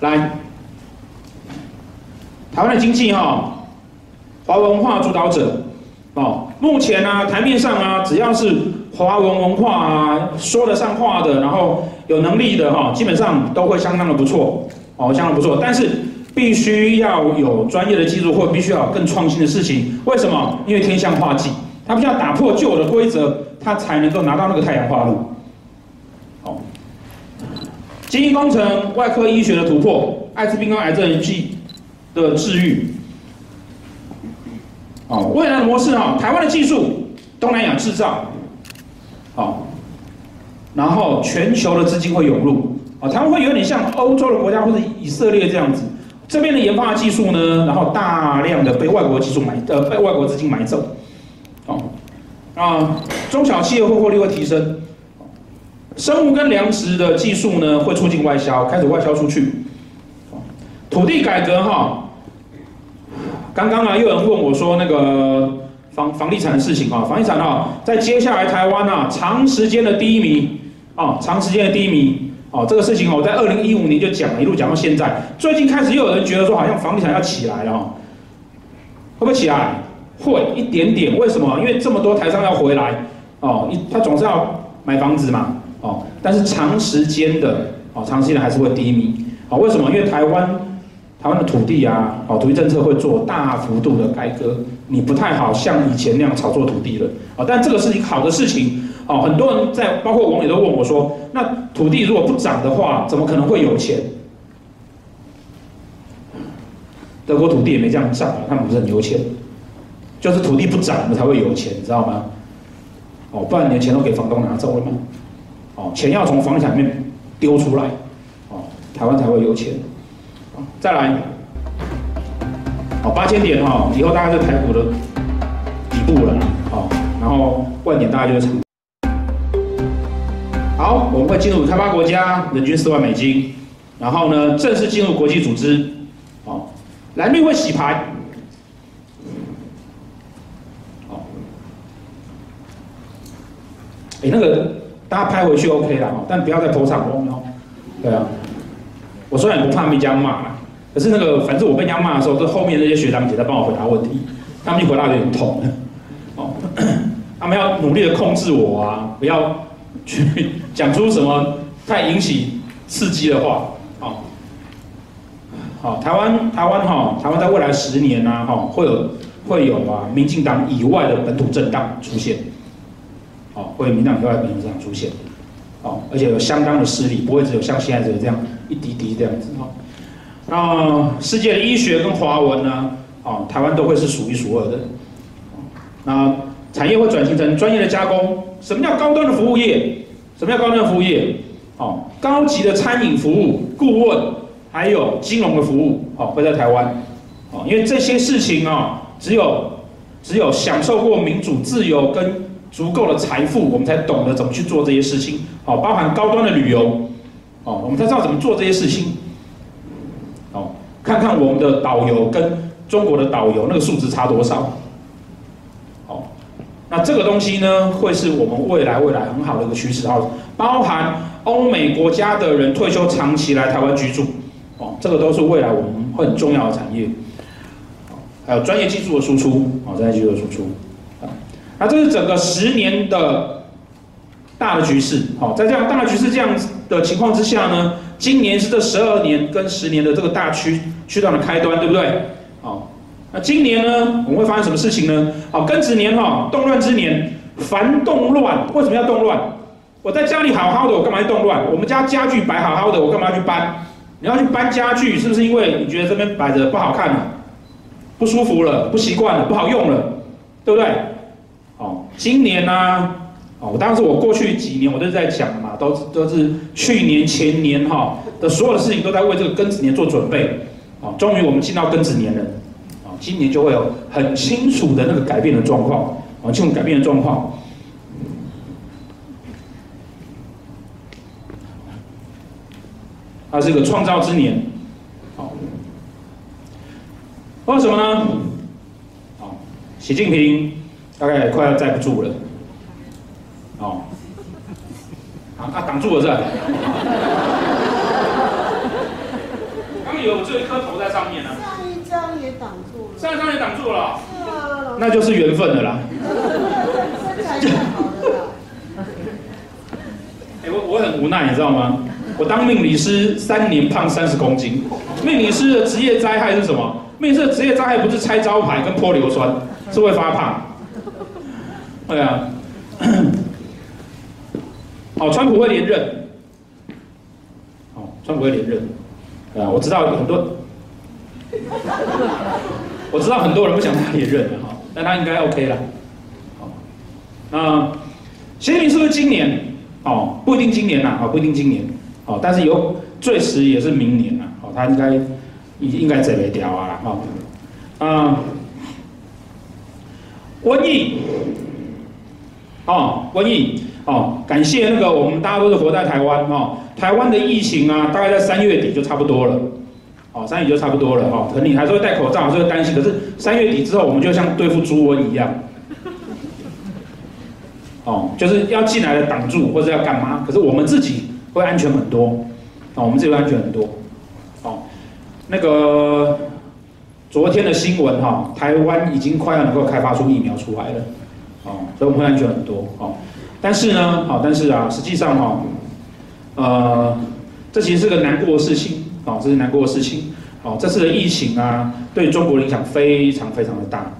来，台湾的经济哈，华文化主导者，哦，目前呢、啊，台面上啊，只要是华文文化啊，说得上话的，然后有能力的哈，基本上都会相当的不错，哦，相当不错。但是必须要有专业的技术，或必须要有更创新的事情。为什么？因为天象化忌，它必须要打破旧的规则，它才能够拿到那个太阳花露。哦，基因工程、外科医学的突破，艾滋病跟癌症的治愈。哦，未来的模式哈，台湾的技术，东南亚制造，好，然后全球的资金会涌入，啊，台湾会有点像欧洲的国家或者以色列这样子，这边的研发技术呢，然后大量的被外国技术买，呃，被外国资金买走，哦，啊，中小企业获获利会提升，生物跟粮食的技术呢会促进外销，开始外销出去，土地改革哈。刚刚啊，又有人问我说那个房房地产的事情啊，房地产啊，在接下来台湾啊，长时间的低迷啊，长时间的低迷哦，这个事情，我在二零一五年就讲，一路讲到现在，最近开始又有人觉得说，好像房地产要起来了，会不会起来？会一点点，为什么？因为这么多台商要回来哦，他总是要买房子嘛，哦，但是长时间的哦，长期的还是会低迷，哦，为什么？因为台湾。台湾的土地啊，哦，土地政策会做大幅度的改革，你不太好像以前那样炒作土地了，哦，但这个是一个好的事情，哦，很多人在，包括网友都问我说，那土地如果不涨的话，怎么可能会有钱？德国土地也没这样涨啊，他们不是很有钱，就是土地不涨，我们才会有钱，你知道吗？哦，不然你的钱都给房东拿走了吗？哦，钱要从房产里面丢出来，哦，台湾才会有钱。再来，好八千点哈，以后大概是台股的底部了，哦，然后万点大概就是成。好，我们会进入开发国家，人均四万美金，然后呢，正式进入国际组织，好，蓝绿会洗牌，好，哎，那个大家拍回去 OK 了，但不要再 po 上哦，对啊，我虽然不怕被人家骂。可是那个，反正我被人家骂的时候，这后面那些学长姐在帮我回答问题，他们一回答有点痛，哦，他们要努力的控制我啊，不要去讲出什么太引起刺激的话，好，好，台湾台湾哈，台湾在未来十年呐，哈，会有会有啊，民进党以外的本土政党出现，哦，会民进党以外的本土政党出现，哦，而且有相当的势力，不会只有像现在这个这样一滴滴这样子哈。那世界的医学跟华文呢？哦，台湾都会是数一数二的。那产业会转型成专业的加工。什么叫高端的服务业？什么叫高端的服务业？哦，高级的餐饮服务、顾问，还有金融的服务，哦，会在台湾。哦，因为这些事情啊，只有只有享受过民主、自由跟足够的财富，我们才懂得怎么去做这些事情。哦，包含高端的旅游，哦，我们才知道怎么做这些事情。看看我们的导游跟中国的导游那个素质差多少？好，那这个东西呢，会是我们未来未来很好的一个趋势。好，包含欧美国家的人退休长期来台湾居住，哦，这个都是未来我们会很重要的产业。还有专业技术的输出，哦，专业技术的输出。那这是整个十年的大的局势。好，在这样大的局势这样子的情况之下呢，今年是这十二年跟十年的这个大区区段的开端，对不对？好，那今年呢，我们会发生什么事情呢？好，庚子年哈，动乱之年，凡动乱，为什么要动乱？我在家里好好的，我干嘛要动乱？我们家家具摆好好的，我干嘛要去搬？你要去搬家具，是不是因为你觉得这边摆着不好看了，不舒服了，不习惯了，不好用了，对不对？哦，今年呢？哦，当时我过去几年我都在讲嘛，都都是去年前年哈的所有的事情都在为这个庚子年做准备，啊，终于我们进到庚子年了，啊，今年就会有很清楚的那个改变的状况，啊，这种改变的状况，它是一个创造之年，好，为什么呢？好，习近平大概快要站不住了。哦，啊啊，挡住了是吧？刚有这一颗头在上面呢、啊。上一张也挡住了。上一张也挡住了。是啊。那就是缘分的啦。身材太好了。哎，我我很无奈，你知道吗？我当命理师三年，胖三十公斤。命理师的职业灾害是什么？命理师的职业灾害不是拆招牌跟泼硫酸，是会发胖。对啊。好，川普会连任。好，川普会连任。啊，我知道很多，我知道很多人不想他连任的哈，但他应该 OK 了。好，那习近平是不是今年？哦，不一定今年呐，啊，不一定今年。哦，但是有最迟也是明年呐。哦，他应该应应该准备掉啊。哈，啊，瘟疫。哦，瘟疫。哦，感谢那个我们大家都是活在台湾哦。台湾的疫情啊，大概在三月底就差不多了。哦，三月底就差不多了哈。可能你还是会戴口罩，还是会担心。可是三月底之后，我们就像对付猪瘟一样。哦，就是要进来的挡住，或者要干嘛？可是我们自己会安全很多。哦，我们自己会安全很多。哦，那个昨天的新闻哈，台湾已经快要能够开发出疫苗出来了。哦，所以我们会安全很多。哦。但是呢，好，但是啊，实际上哈，呃，这其实是个难过的事情，哦，这是难过的事情，哦，这次的疫情啊，对中国影响非常非常的大，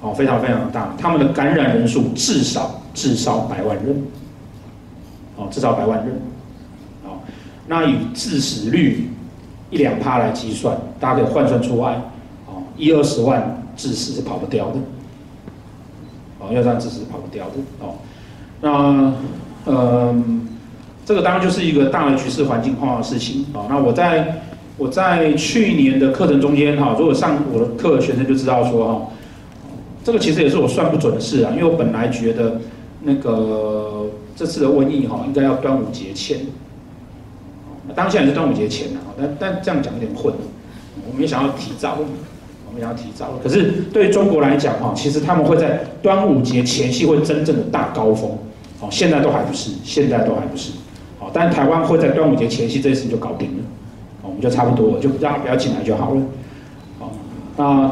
哦，非常非常的大，他们的感染人数至少至少百万人，哦，至少百万人，哦，那以致死率一两趴来计算，大家可以换算出来，哦，一二十万致死是跑不掉的，哦，一二十万致死是跑不掉的，哦。那，呃，这个当然就是一个大的局势环境化的事情啊。那我在我在去年的课程中间哈，如果上我的课的学生就知道说哈，这个其实也是我算不准的事啊，因为我本来觉得那个这次的瘟疫哈，应该要端午节前，当下也是端午节前的，但但这样讲有点混，我没想到提早。我们要提早，可是对中国来讲哈，其实他们会在端午节前夕会真正的大高峰，哦，现在都还不是，现在都还不是，哦，但台湾会在端午节前夕这一次就搞定了，我们就差不多了，就不要不要进来就好了，哦，那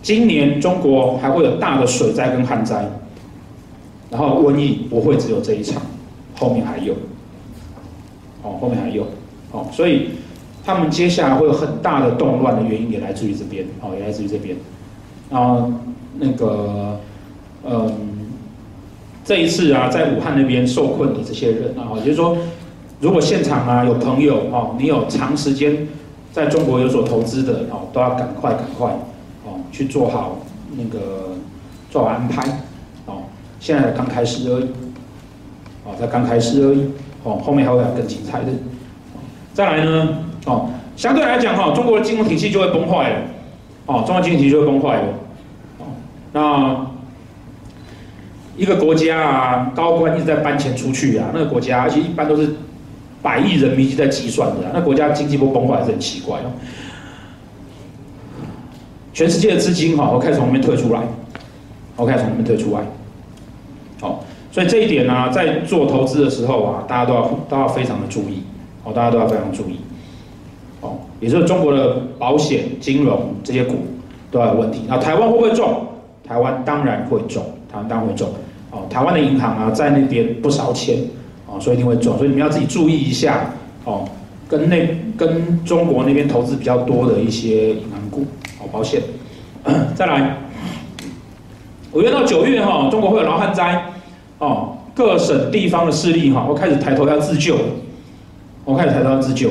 今年中国还会有大的水灾跟旱灾，然后瘟疫不会只有这一场，后面还有，哦，后面还有，哦，所以。他们接下来会有很大的动乱的原因也来自于这边，哦，也来自于这边。然后那个，嗯，这一次啊，在武汉那边受困的这些人啊，也就是说，如果现场啊有朋友哦，你有长时间在中国有所投资的哦，都要赶快赶快哦去做好那个做好安排哦。现在刚开始而已，哦，才刚开始而已，哦，后面还会有更精彩的。再来呢？哦，相对来讲哈，中国的金融体系就会崩坏了，哦，中国经济体系就会崩坏了，哦，那一个国家啊，高官一直在搬钱出去啊，那个国家而且一般都是百亿人民币在计算的，那国家经济不崩坏是很奇怪哦。全世界的资金哈，我开始从里面退出来，我开始从里面退出来，好，所以这一点呢，在做投资的时候啊，大家都要都要非常的注意，哦，大家都要非常注意。也就是中国的保险、金融这些股都有问题。那台湾会不会中？台湾当然会中，台湾当然会中。哦，台湾的银行啊，在那边不少钱，哦，所以一定会中。所以你们要自己注意一下，哦，跟那 跟中国那边投资比较多的一些银行股，哦，保险。再来，五月到九月哈，中国会有涝旱灾，哦，各省地方的势力哈，会开始抬头要自救，我开始抬头要自救。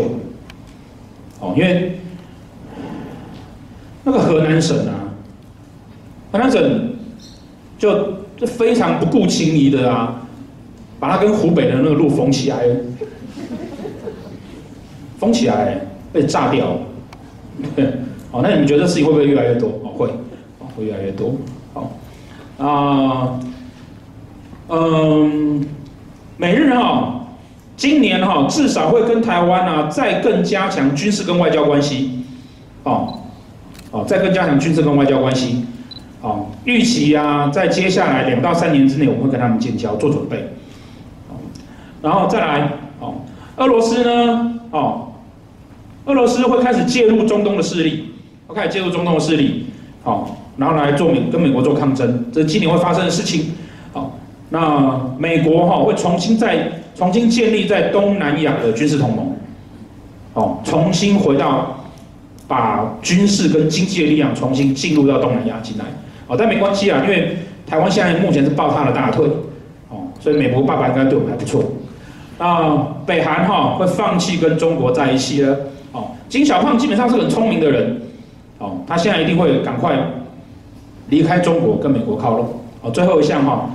哦，因为那个河南省啊，河南省就就非常不顾情谊的啊，把它跟湖北的那个路封起来，封起来被炸掉。对，哦，那你们觉得事情会不会越来越多？哦，会，哦，会越来越多。好，啊，嗯，每日啊。今年哈至少会跟台湾啊再更加强军事跟外交关系，哦，哦，再更加强军事跟外交关系，哦，预期啊在接下来两到三年之内我们会跟他们建交做准备，哦，然后再来哦，俄罗斯呢哦，俄罗斯会开始介入中东的势力，会开始介入中东的势力，好，然后来做美跟美国做抗争，这是今年会发生的事情。好，那美国哈会重新再重新建立在东南亚的军事同盟，哦，重新回到把军事跟经济的力量重新进入到东南亚进来，哦，但没关系啊，因为台湾现在目前是抱他的大腿，哦，所以美国爸爸应该对我们还不错。啊，北韩哈会放弃跟中国在一起了。哦，金小胖基本上是很聪明的人。哦，他现在一定会赶快离开中国，跟美国靠拢。哦，最后一项哈，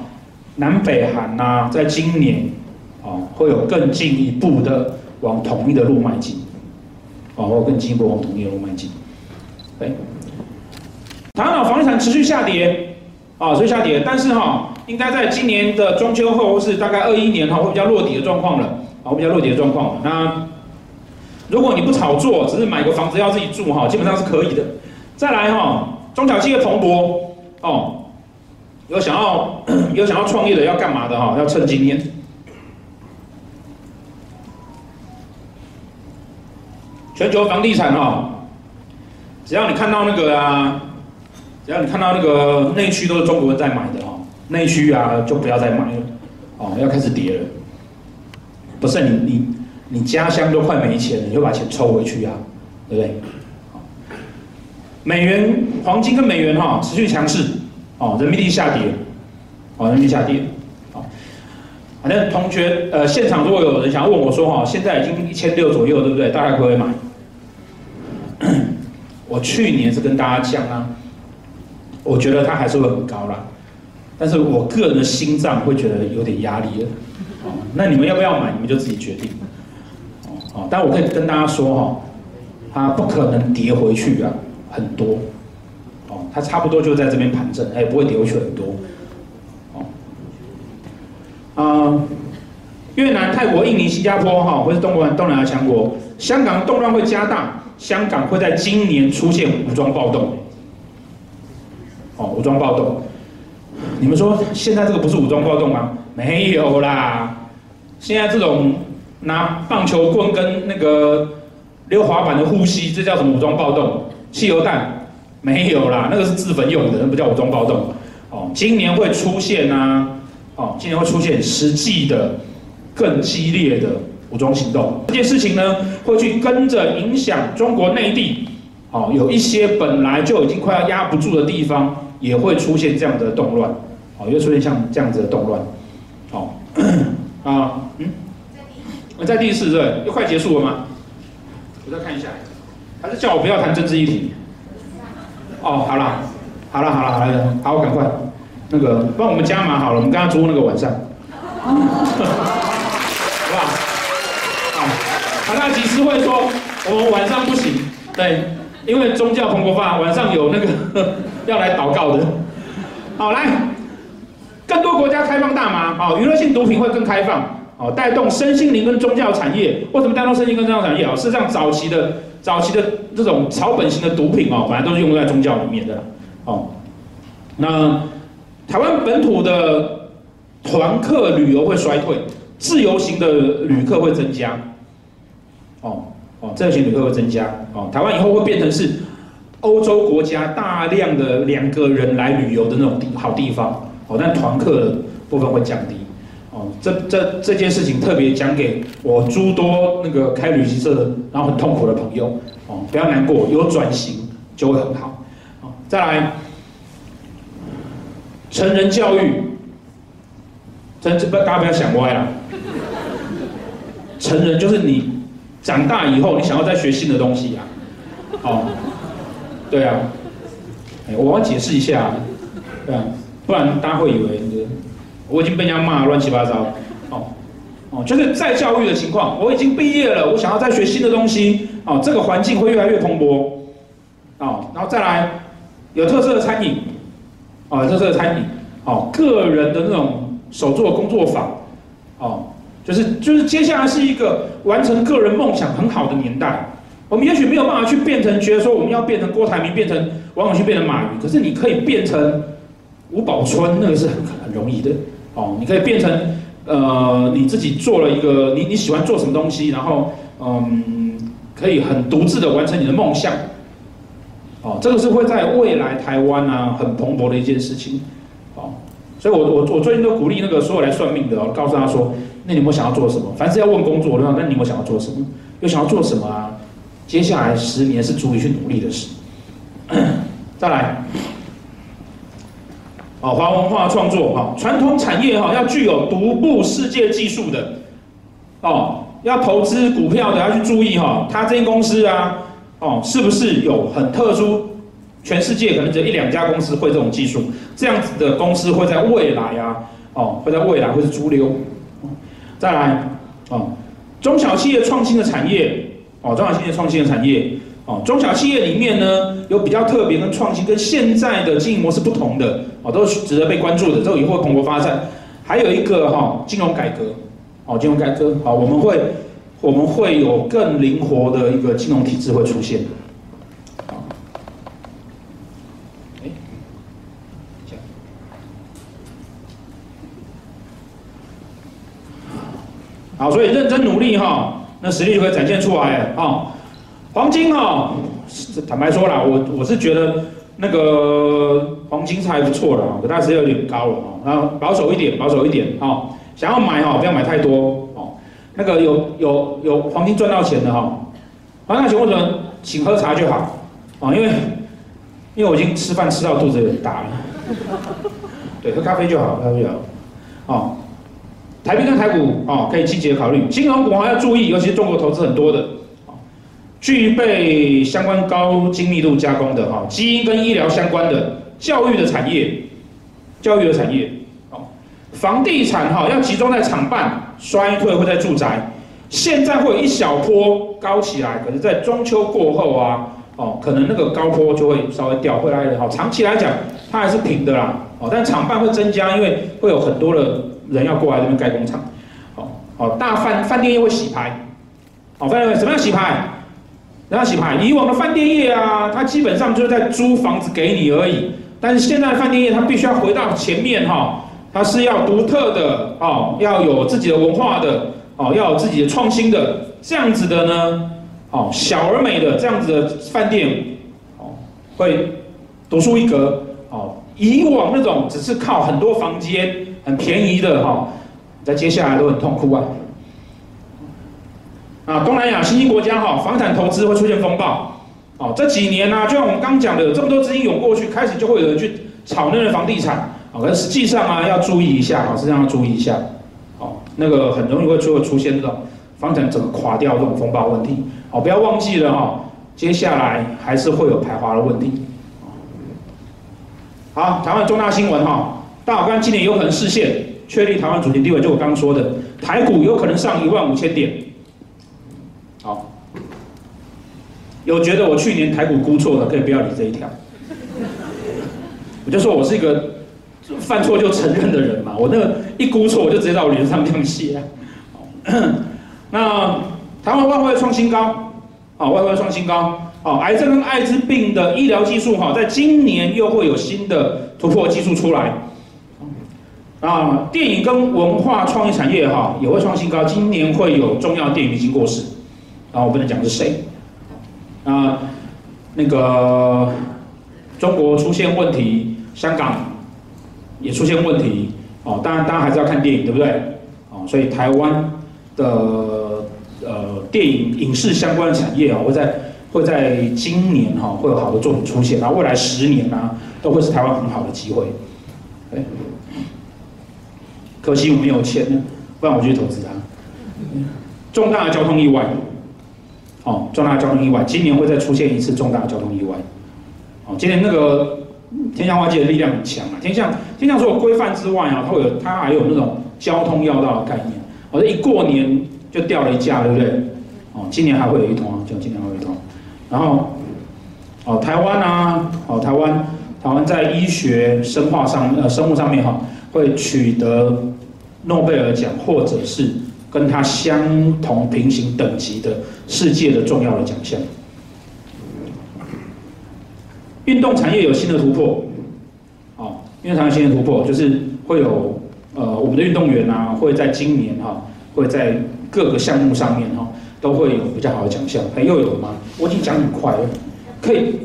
南北韩呐，在今年哦会有更进一步的往统一的路迈进。哦，会有更进一步往统一的路迈进。对，台湾房地产持续下跌，啊，持续下跌，但是哈。应该在今年的中秋后，或是大概二一年哈，会比较落底的状况了，啊，会比较落底的状况。那如果你不炒作，只是买个房子要自己住哈，基本上是可以的。再来哈，中小企业蓬勃哦，有想要 有想要创业的要干嘛的哈，要趁今天。全球房地产哈，只要你看到那个啊，只要你看到那个内区都是中国人在买的哈。内需啊，就不要再买了，哦，要开始跌了。不是你你你家乡都快没钱了，你就把钱抽回去啊，对不对？美元、黄金跟美元哈持续强势，哦，人民币下跌，哦，人民币下跌，哦，反正同学呃现场如果有人想问我说哈，现在已经一千六左右，对不对？大概可不可以买？我去年是跟大家讲啊，我觉得它还是会很高啦。但是我个人的心脏会觉得有点压力了，那你们要不要买？你们就自己决定，哦，但我可以跟大家说哈，它不可能跌回去啊，很多，哦，它差不多就在这边盘整，哎，不会跌回去很多，哦，啊，越南、泰国、印尼、新加坡哈，或是东南东南亚强国，香港动乱会加大，香港会在今年出现武装暴动，哦，武装暴动。你们说现在这个不是武装暴动吗？没有啦，现在这种拿棒球棍跟那个溜滑板的呼吸，这叫什么武装暴动？汽油弹没有啦，那个是自焚用的，那不叫武装暴动。哦，今年会出现啊，哦，今年会出现实际的更激烈的武装行动。这件事情呢，会去跟着影响中国内地，哦，有一些本来就已经快要压不住的地方，也会出现这样的动乱。哦，又出现像这样子的动乱，哦，啊，嗯，在第四对，又快结束了吗？我再看一下，还是叫我不要谈政治议题？哦，好了，好了，好了，好了，好，赶快，那个帮我们加码好了，我们刚刚租那个晚上，好不好？好，好，那集思会说我们晚上不行，对，因为宗教蓬勃发，晚上有那个 要来祷告的，好来。更多国家开放大麻，哦，娱乐性毒品会更开放，哦，带动身心灵跟宗教产业。为什么带动身心跟宗教产业啊？事实上，早期的早期的这种草本型的毒品哦，本来都是用在宗教里面的，哦。那台湾本土的团客旅游会衰退，自由行的旅客会增加，哦哦，自由行旅客会增加，哦，台湾以后会变成是欧洲国家大量的两个人来旅游的那种地好地方。哦，但团客的部分会降低，哦，这这这件事情特别讲给我诸多那个开旅行社然后很痛苦的朋友，哦，不要难过，有转型就会很好，哦，再来，成人教育，真这不大家不要想歪了，成人就是你长大以后你想要再学新的东西呀，哦，对啊，我要解释一下，对啊。不然大家会以为我已经被人家骂乱七八糟，哦。哦，就是在教育的情况，我已经毕业了，我想要再学新的东西，哦，这个环境会越来越蓬勃，哦，然后再来有特色的餐饮，哦，特色的餐饮，哦，个人的那种手作工作坊，哦，就是就是接下来是一个完成个人梦想很好的年代，我们也许没有办法去变成，觉得说我们要变成郭台铭，变成王永庆，变成马云，可是你可以变成。吴宝春那个是很很容易的哦，你可以变成呃你自己做了一个你你喜欢做什么东西，然后嗯可以很独自的完成你的梦想。哦，这个是会在未来台湾啊很蓬勃的一件事情。所以我我我最近都鼓励那个所有来算命的，哦，告诉他说，那你有没有想要做什么？凡是要问工作的话，那你有没有想要做什么？又想要做什么啊？接下来十年是足以去努力的事。再来，哦，华文化创作哈，传统产业哈要具有独步世界技术的，哦，要投资股票的要去注意哈，他这间公司啊，哦，是不是有很特殊？全世界可能只有一两家公司会这种技术，这样子的公司会在未来啊，哦，会在未来会是主流。再来，哦，中小企业创新的产业，哦，中小企业创新的产业。哦，中小企业里面呢，有比较特别跟创新，跟现在的经营模式不同的，哦，都是值得被关注的，都以后蓬勃发展。还有一个哈，金融改革，哦，金融改革，好，我们会我们会有更灵活的一个金融体制会出现。好，所以认真努力哈，那实力就会展现出来啊。黄金哦，坦白说啦，我我是觉得那个黄金是还不错的啊，可它是有点高了啊，然后保守一点，保守一点啊，想要买哦，不要买太多哦。那个有有有黄金赚到钱的哈，黄金赚钱为什么请喝茶就好啊？因为因为我已经吃饭吃到肚子有点大了，对，喝咖啡就好，咖啡就好。哦，台币跟台股哦，可以积极的考虑，金融股还要注意，尤其是中国投资很多的。具备相关高精密度加工的哈，基因跟医疗相关的教育的产业，教育的产业，哦，房地产哈要集中在厂办，衰退会在住宅，现在会有一小波高起来，可是，在中秋过后啊，哦，可能那个高坡就会稍微掉回来的，好，长期来讲它还是平的啦，哦，但厂办会增加，因为会有很多的人要过来这边盖工厂，好，好，大饭饭店业会洗牌，好，饭店业什么样洗牌？然后洗牌，以往的饭店业啊，它基本上就是在租房子给你而已。但是现在的饭店业，它必须要回到前面哈，它是要独特的哦，要有自己的文化的哦，要有自己的创新的这样子的呢，哦，小而美的这样子的饭店哦，会独树一格哦。以往那种只是靠很多房间很便宜的哈，在接下来都很痛苦啊。啊，东南亚新兴国家哈，房产投资会出现风暴，哦，这几年呢、就像我们刚讲的，有这么多资金涌过去，开始就会有人去炒那个房地产，啊，可是实际上啊，要注意一下，实际上要注意一下，哦，那个很容易会就会出现这种房产整个垮掉这种风暴问题，哦，不要忘记了哈，接下来还是会有排华的问题。好，台湾重大新闻哈，大法官今年有可能释宪，确立台湾主权地位，就我刚刚说的，台股有可能上一万五千点。好，有觉得我去年台股估错的，可以不要理这一条。我就说我是一个犯错就承认的人嘛，我那个一估错，我就直接到我脸上这样写。那台湾外汇创新高，好，外汇创新高，好，癌症跟艾滋病的医疗技术哈，在今年又会有新的突破技术出来。啊，电影跟文化创意产业哈也会创新高，今年会有重要电影已经过世。啊，我不能讲是谁。啊，那个中国出现问题，香港也出现问题。哦，当然，当然还是要看电影，对不对？哦，所以台湾的呃电影影视相关的产业啊，会在会在今年哈会有好的作品出现，然后未来十年呢都会是台湾很好的机会。哎，可惜我没有钱，不然我就去投资它。重大的交通意外。哦，重大的交通意外，今年会再出现一次重大的交通意外。哦，今年那个天象外界的力量很强啊，天象天象除了规范之外啊，它会有它还有那种交通要道的概念。哦，像一过年就掉了一架，对不对？哦，今年还会有一通啊，就今年还会有一通。然后，哦，台湾啊，哦，台湾台湾在医学生化上呃生物上面哈，会取得诺贝尔奖或者是。跟他相同平行等级的世界的重要的奖项。运动产业有新的突破，哦，运动产业新的突破就是会有呃我们的运动员啊，会在今年哈会在各个项目上面哈都会有比较好的奖项。哎，又有吗？我已经讲很快了，可以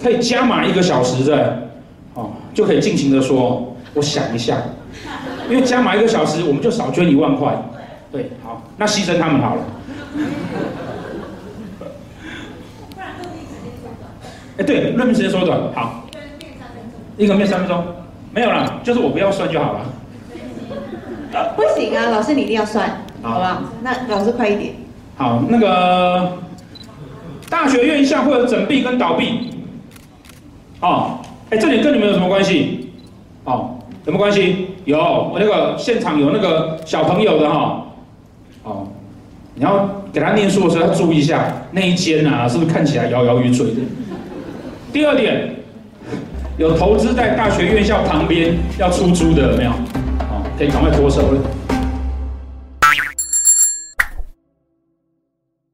可以加码一个小时的，哦，就可以尽情的说，我想一下，因为加码一个小时，我们就少捐一万块。对，好，那牺牲他们好了。哎，对，论命时间缩短，好，一个面三分钟，没有了，就是我不要算就好了。不行啊，老师你一定要算，好不好？那老师快一点。好，那个大学院校会有整闭跟倒闭，哦，哎，这里跟你们有什么关系？哦，什么关系？有，我那个现场有那个小朋友的哈，哦，你要给他念书的时候要注意一下那一间啊，是不是看起来摇摇欲坠的？第二点，有投资在大学院校旁边要出租的有没有？哦，可以赶快脱手了。